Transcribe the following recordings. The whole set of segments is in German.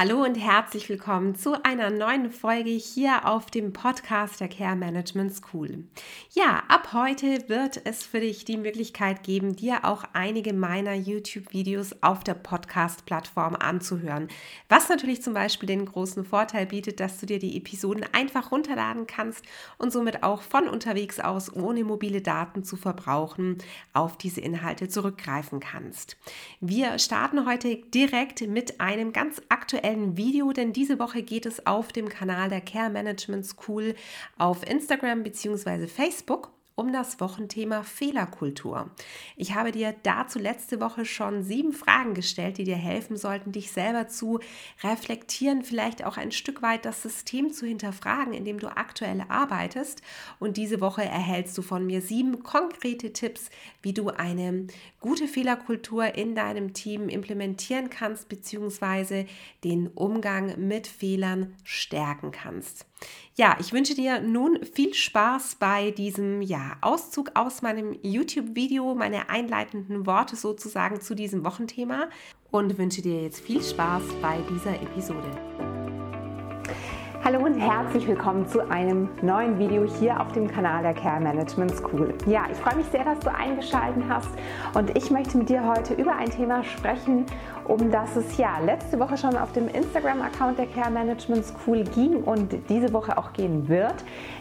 Hallo und herzlich willkommen zu einer neuen Folge hier auf dem Podcast der Care Management School. Ja, ab heute wird es für dich die Möglichkeit geben, dir auch einige meiner YouTube-Videos auf der Podcast-Plattform anzuhören. Was natürlich zum Beispiel den großen Vorteil bietet, dass du dir die Episoden einfach runterladen kannst und somit auch von unterwegs aus, ohne mobile Daten zu verbrauchen, auf diese Inhalte zurückgreifen kannst. Wir starten heute direkt mit einem ganz aktuellen aktuellen Video, denn diese Woche geht es auf dem Kanal der Care Management School auf Instagram bzw. Facebook um das Wochenthema Fehlerkultur. Ich habe dir dazu letzte Woche schon sieben Fragen gestellt, die dir helfen sollten, dich selber zu reflektieren, vielleicht auch ein Stück weit das System zu hinterfragen, in dem du aktuell arbeitest. Und diese Woche erhältst du von mir sieben konkrete Tipps, wie du eine gute Fehlerkultur in deinem Team implementieren kannst, beziehungsweise den Umgang mit Fehlern stärken kannst. Ja, ich wünsche dir nun viel Spaß bei diesem ja, Auszug aus meinem YouTube-Video, meine einleitenden Worte sozusagen zu diesem Wochenthema und wünsche dir jetzt viel Spaß bei dieser Episode. Hallo und herzlich willkommen zu einem neuen Video hier auf dem Kanal der Care Management School. Ja, ich freue mich sehr, dass du eingeschaltet hast und ich möchte mit dir heute über ein Thema sprechen, um das es ja letzte Woche schon auf dem Instagram-Account der Care Management School ging und diese Woche auch gehen wird,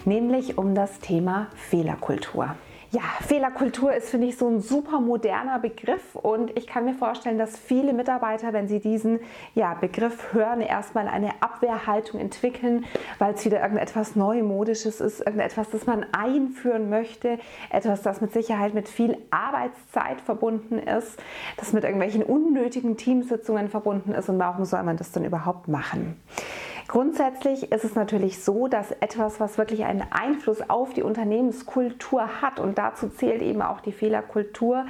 nämlich um das Thema Fehlerkultur. Ja, Fehlerkultur ist, finde ich, so ein super moderner Begriff und ich kann mir vorstellen, dass viele Mitarbeiter, wenn sie diesen ja, Begriff hören, erstmal eine Abwehrhaltung entwickeln, weil es wieder irgendetwas Neumodisches ist, irgendetwas, das man einführen möchte, etwas, das mit Sicherheit mit viel Arbeitszeit verbunden ist, das mit irgendwelchen unnötigen Teamsitzungen verbunden ist und warum soll man das dann überhaupt machen? Grundsätzlich ist es natürlich so, dass etwas, was wirklich einen Einfluss auf die Unternehmenskultur hat, und dazu zählt eben auch die Fehlerkultur,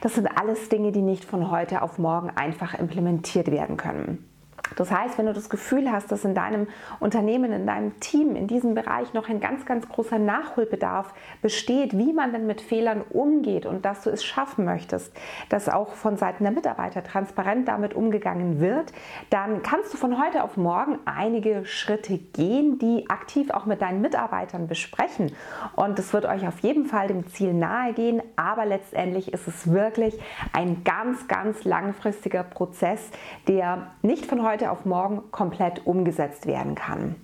das sind alles Dinge, die nicht von heute auf morgen einfach implementiert werden können. Das heißt, wenn du das Gefühl hast, dass in deinem Unternehmen, in deinem Team, in diesem Bereich noch ein ganz, ganz großer Nachholbedarf besteht, wie man denn mit Fehlern umgeht und dass du es schaffen möchtest, dass auch von Seiten der Mitarbeiter transparent damit umgegangen wird, dann kannst du von heute auf morgen einige Schritte gehen, die aktiv auch mit deinen Mitarbeitern besprechen. Und es wird euch auf jeden Fall dem Ziel nahe gehen, aber letztendlich ist es wirklich ein ganz, ganz langfristiger Prozess, der nicht von heute heute auf morgen komplett umgesetzt werden kann.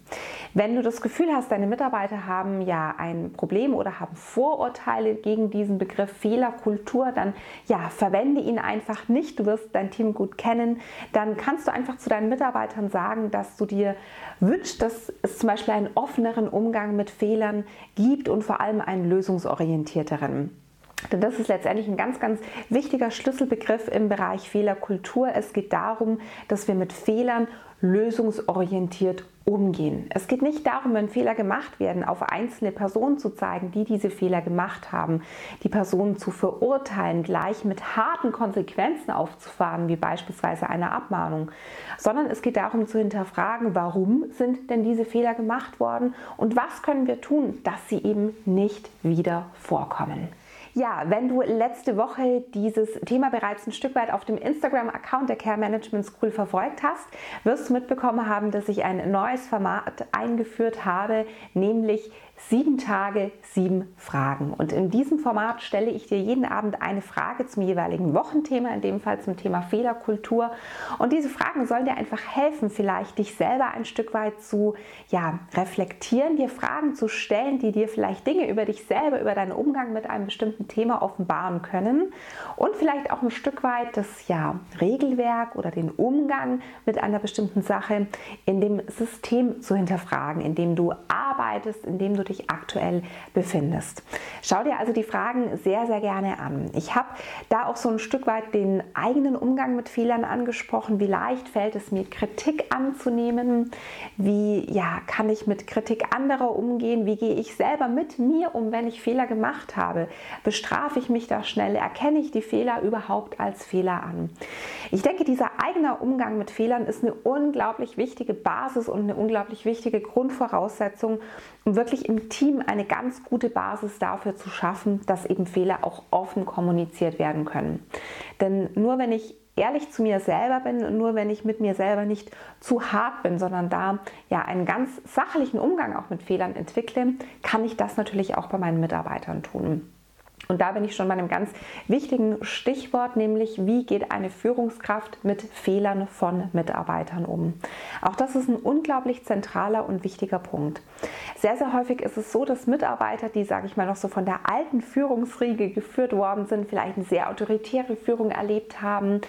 Wenn du das Gefühl hast, deine Mitarbeiter haben ja ein Problem oder haben Vorurteile gegen diesen Begriff Fehlerkultur, dann ja, verwende ihn einfach nicht. Du wirst dein Team gut kennen. Dann kannst du einfach zu deinen Mitarbeitern sagen, dass du dir wünschst, dass es zum Beispiel einen offeneren Umgang mit Fehlern gibt und vor allem einen lösungsorientierteren. Denn das ist letztendlich ein ganz, ganz wichtiger Schlüsselbegriff im Bereich Fehlerkultur. Es geht darum, dass wir mit Fehlern lösungsorientiert umgehen. Es geht nicht darum, wenn Fehler gemacht werden, auf einzelne Personen zu zeigen, die diese Fehler gemacht haben, die Personen zu verurteilen, gleich mit harten Konsequenzen aufzufahren, wie beispielsweise eine Abmahnung, sondern es geht darum zu hinterfragen, warum sind denn diese Fehler gemacht worden und was können wir tun, dass sie eben nicht wieder vorkommen. Ja, wenn du letzte Woche dieses Thema bereits ein Stück weit auf dem Instagram-Account der Care Management School verfolgt hast, wirst du mitbekommen haben, dass ich ein neues Format eingeführt habe, nämlich Sieben Tage, sieben Fragen. Und in diesem Format stelle ich dir jeden Abend eine Frage zum jeweiligen Wochenthema, in dem Fall zum Thema Fehlerkultur. Und diese Fragen sollen dir einfach helfen, vielleicht dich selber ein Stück weit zu ja, reflektieren, dir Fragen zu stellen, die dir vielleicht Dinge über dich selber, über deinen Umgang mit einem bestimmten Thema offenbaren können. Und vielleicht auch ein Stück weit das ja, Regelwerk oder den Umgang mit einer bestimmten Sache in dem System zu hinterfragen, in dem du arbeitest, in dem du dich aktuell befindest. Schau dir also die Fragen sehr, sehr gerne an. Ich habe da auch so ein Stück weit den eigenen Umgang mit Fehlern angesprochen. Wie leicht fällt es mir, Kritik anzunehmen? Wie ja, kann ich mit Kritik anderer umgehen? Wie gehe ich selber mit mir um, wenn ich Fehler gemacht habe? Bestrafe ich mich da schnell? Erkenne ich die Fehler überhaupt als Fehler an? Ich denke, dieser eigene Umgang mit Fehlern ist eine unglaublich wichtige Basis und eine unglaublich wichtige Grundvoraussetzung, um wirklich im Team eine ganz gute Basis dafür zu schaffen, dass eben Fehler auch offen kommuniziert werden können. Denn nur wenn ich ehrlich zu mir selber bin und nur wenn ich mit mir selber nicht zu hart bin, sondern da ja einen ganz sachlichen Umgang auch mit Fehlern entwickle, kann ich das natürlich auch bei meinen Mitarbeitern tun. Und da bin ich schon bei einem ganz wichtigen Stichwort, nämlich wie geht eine Führungskraft mit Fehlern von Mitarbeitern um. Auch das ist ein unglaublich zentraler und wichtiger Punkt. Sehr, sehr häufig ist es so, dass Mitarbeiter, die, sage ich mal, noch so von der alten Führungsriege geführt worden sind, vielleicht eine sehr autoritäre Führung erlebt haben,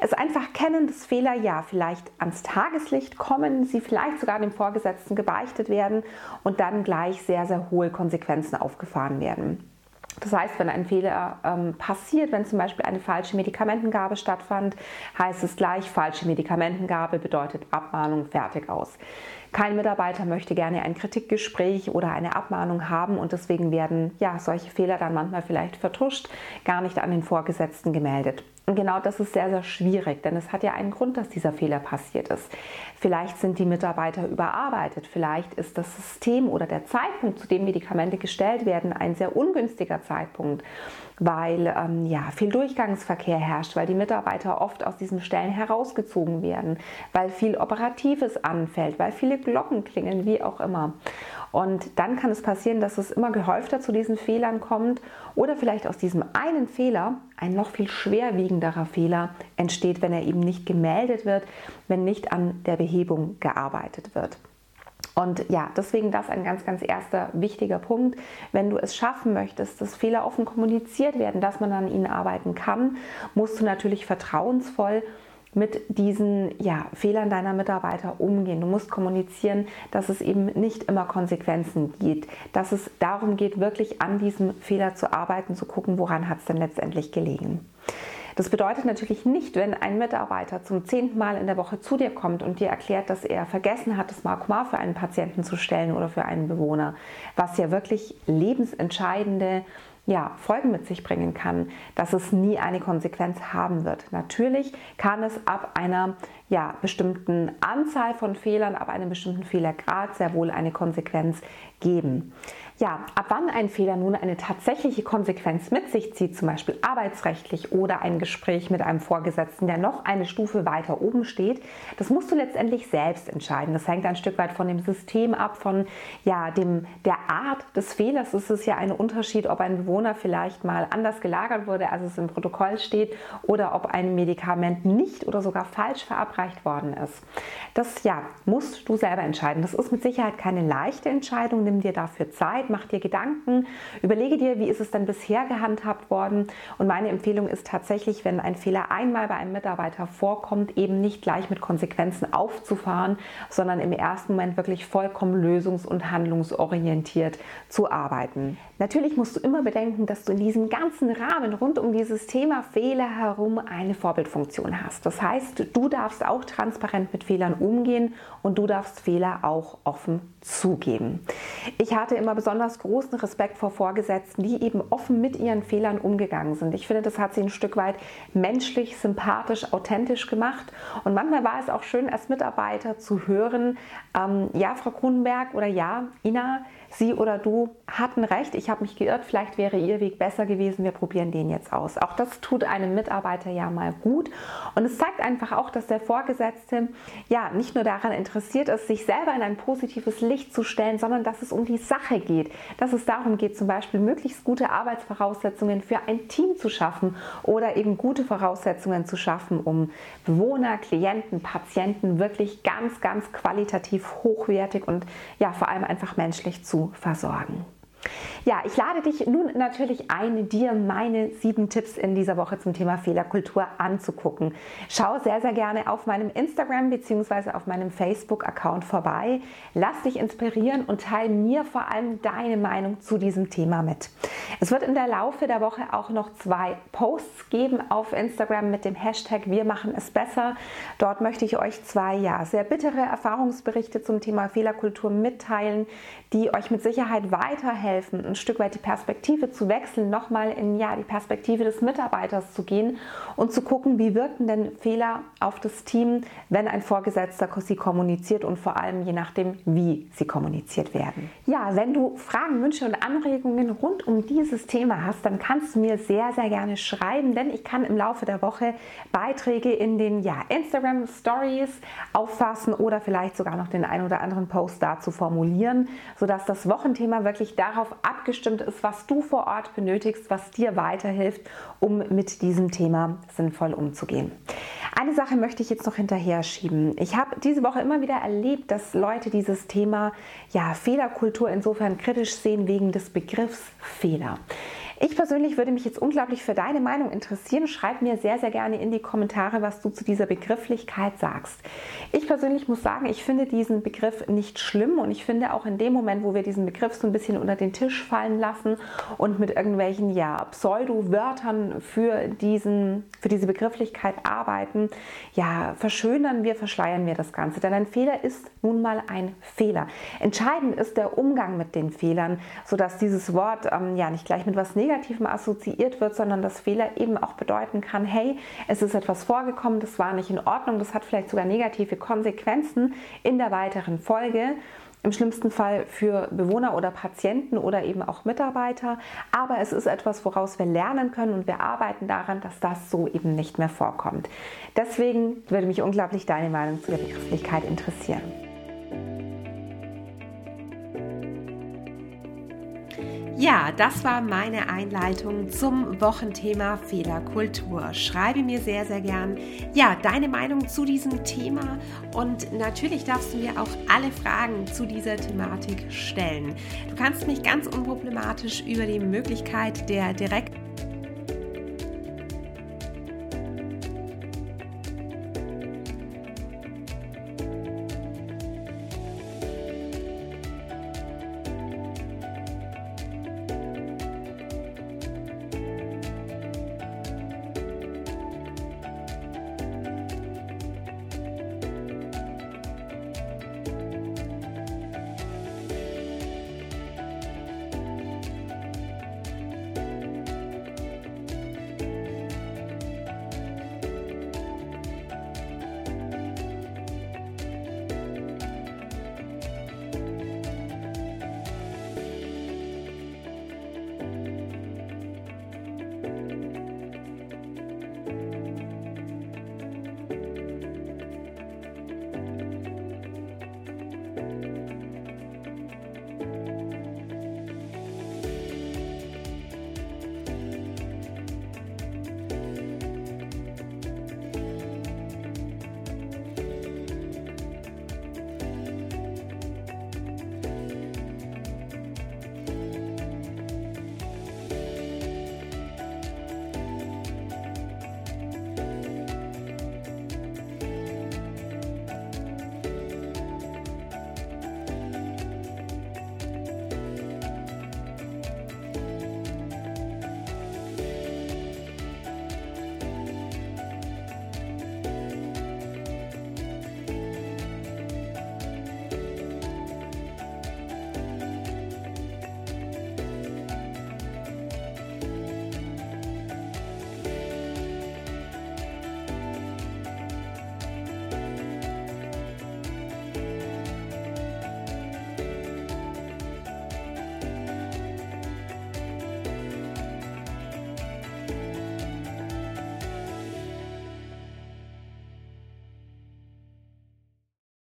es einfach kennen, dass Fehler ja vielleicht ans Tageslicht kommen, sie vielleicht sogar dem Vorgesetzten gebeichtet werden und dann gleich sehr, sehr hohe Konsequenzen aufgefahren werden. Das heißt, wenn ein Fehler ähm, passiert, wenn zum Beispiel eine falsche Medikamentengabe stattfand, heißt es gleich, falsche Medikamentengabe bedeutet Abmahnung fertig aus. Kein Mitarbeiter möchte gerne ein Kritikgespräch oder eine Abmahnung haben und deswegen werden ja solche Fehler dann manchmal vielleicht vertuscht, gar nicht an den Vorgesetzten gemeldet. Genau das ist sehr, sehr schwierig, denn es hat ja einen Grund, dass dieser Fehler passiert ist. Vielleicht sind die Mitarbeiter überarbeitet, vielleicht ist das System oder der Zeitpunkt, zu dem Medikamente gestellt werden, ein sehr ungünstiger Zeitpunkt, weil ähm, ja, viel Durchgangsverkehr herrscht, weil die Mitarbeiter oft aus diesen Stellen herausgezogen werden, weil viel Operatives anfällt, weil viele Glocken klingen, wie auch immer. Und dann kann es passieren, dass es immer gehäufter zu diesen Fehlern kommt oder vielleicht aus diesem einen Fehler ein noch viel schwerwiegenderer Fehler entsteht, wenn er eben nicht gemeldet wird, wenn nicht an der Behebung gearbeitet wird. Und ja, deswegen das ein ganz, ganz erster wichtiger Punkt. Wenn du es schaffen möchtest, dass Fehler offen kommuniziert werden, dass man an ihnen arbeiten kann, musst du natürlich vertrauensvoll mit diesen ja, Fehlern deiner Mitarbeiter umgehen. Du musst kommunizieren, dass es eben nicht immer Konsequenzen gibt, dass es darum geht, wirklich an diesem Fehler zu arbeiten, zu gucken, woran hat es denn letztendlich gelegen. Das bedeutet natürlich nicht, wenn ein Mitarbeiter zum zehnten Mal in der Woche zu dir kommt und dir erklärt, dass er vergessen hat, das Markmar für einen Patienten zu stellen oder für einen Bewohner, was ja wirklich lebensentscheidende ja, Folgen mit sich bringen kann, dass es nie eine Konsequenz haben wird. Natürlich kann es ab einer ja, bestimmten Anzahl von Fehlern, ab einem bestimmten Fehlergrad sehr wohl eine Konsequenz geben. Ja, ab wann ein Fehler nun eine tatsächliche Konsequenz mit sich zieht, zum Beispiel arbeitsrechtlich oder ein Gespräch mit einem Vorgesetzten, der noch eine Stufe weiter oben steht, das musst du letztendlich selbst entscheiden. Das hängt ein Stück weit von dem System ab, von ja, dem, der Art des Fehlers. Es ist ja ein Unterschied, ob ein Bewohner vielleicht mal anders gelagert wurde, als es im Protokoll steht, oder ob ein Medikament nicht oder sogar falsch verabreicht worden ist. Das ja, musst du selber entscheiden. Das ist mit Sicherheit keine leichte Entscheidung. Nimm dir dafür Zeit Zeit, mach dir Gedanken, überlege dir, wie ist es denn bisher gehandhabt worden. Und meine Empfehlung ist tatsächlich, wenn ein Fehler einmal bei einem Mitarbeiter vorkommt, eben nicht gleich mit Konsequenzen aufzufahren, sondern im ersten Moment wirklich vollkommen lösungs- und handlungsorientiert zu arbeiten. Natürlich musst du immer bedenken, dass du in diesem ganzen Rahmen rund um dieses Thema Fehler herum eine Vorbildfunktion hast. Das heißt, du darfst auch transparent mit Fehlern umgehen und du darfst Fehler auch offen zugeben. Ich hatte immer besonders großen Respekt vor Vorgesetzten, die eben offen mit ihren Fehlern umgegangen sind. Ich finde, das hat sie ein Stück weit menschlich, sympathisch, authentisch gemacht. Und manchmal war es auch schön, als Mitarbeiter zu hören, ähm, ja, Frau Kronenberg oder ja, Ina, Sie oder du hatten recht, ich habe mich geirrt, vielleicht wäre Ihr Weg besser gewesen, wir probieren den jetzt aus. Auch das tut einem Mitarbeiter ja mal gut und es zeigt einfach auch, dass der Vorgesetzte ja nicht nur daran interessiert ist, sich selber in ein positives Licht zu stellen, sondern dass es um die Sache geht, dass es darum geht, zum Beispiel möglichst gute Arbeitsvoraussetzungen für ein Team zu schaffen oder eben gute Voraussetzungen zu schaffen, um Bewohner, Klienten, Patienten wirklich ganz, ganz qualitativ hochwertig und ja vor allem einfach menschlich zu versorgen. Ja, ich lade dich nun natürlich ein, dir meine sieben Tipps in dieser Woche zum Thema Fehlerkultur anzugucken. Schau sehr, sehr gerne auf meinem Instagram bzw. auf meinem Facebook-Account vorbei. Lass dich inspirieren und teile mir vor allem deine Meinung zu diesem Thema mit. Es wird in der Laufe der Woche auch noch zwei Posts geben auf Instagram mit dem Hashtag Wir machen es besser. Dort möchte ich euch zwei ja, sehr bittere Erfahrungsberichte zum Thema Fehlerkultur mitteilen, die euch mit Sicherheit weiterhelfen helfen, ein Stück weit die Perspektive zu wechseln, nochmal in ja, die Perspektive des Mitarbeiters zu gehen und zu gucken, wie wirken denn Fehler auf das Team, wenn ein Vorgesetzter sie kommuniziert und vor allem je nachdem, wie sie kommuniziert werden. Ja, wenn du Fragen, Wünsche und Anregungen rund um dieses Thema hast, dann kannst du mir sehr, sehr gerne schreiben, denn ich kann im Laufe der Woche Beiträge in den ja, Instagram Stories auffassen oder vielleicht sogar noch den ein oder anderen Post dazu formulieren, sodass das Wochenthema wirklich darauf abgestimmt ist, was du vor Ort benötigst, was dir weiterhilft, um mit diesem Thema sinnvoll umzugehen. Eine Sache möchte ich jetzt noch hinterher schieben. Ich habe diese Woche immer wieder erlebt, dass Leute dieses Thema ja, Fehlerkultur insofern kritisch sehen wegen des Begriffs Fehler. Ich persönlich würde mich jetzt unglaublich für deine Meinung interessieren. Schreib mir sehr, sehr gerne in die Kommentare, was du zu dieser Begrifflichkeit sagst. Ich persönlich muss sagen, ich finde diesen Begriff nicht schlimm und ich finde auch in dem Moment, wo wir diesen Begriff so ein bisschen unter den Tisch fallen lassen und mit irgendwelchen ja, Pseudo-Wörtern für, für diese Begrifflichkeit arbeiten, ja, verschönern wir, verschleiern wir das Ganze. Denn ein Fehler ist nun mal ein Fehler. Entscheidend ist der Umgang mit den Fehlern, sodass dieses Wort ähm, ja nicht gleich mit was Negatives Negativem assoziiert wird, sondern dass Fehler eben auch bedeuten kann, hey, es ist etwas vorgekommen, das war nicht in Ordnung, das hat vielleicht sogar negative Konsequenzen in der weiteren Folge. Im schlimmsten Fall für Bewohner oder Patienten oder eben auch Mitarbeiter. Aber es ist etwas, woraus wir lernen können und wir arbeiten daran, dass das so eben nicht mehr vorkommt. Deswegen würde mich unglaublich deine Meinung zu der Begrifflichkeit interessieren. Ja, das war meine Einleitung zum Wochenthema Fehlerkultur. Schreibe mir sehr, sehr gern ja, deine Meinung zu diesem Thema und natürlich darfst du mir auch alle Fragen zu dieser Thematik stellen. Du kannst mich ganz unproblematisch über die Möglichkeit der direkten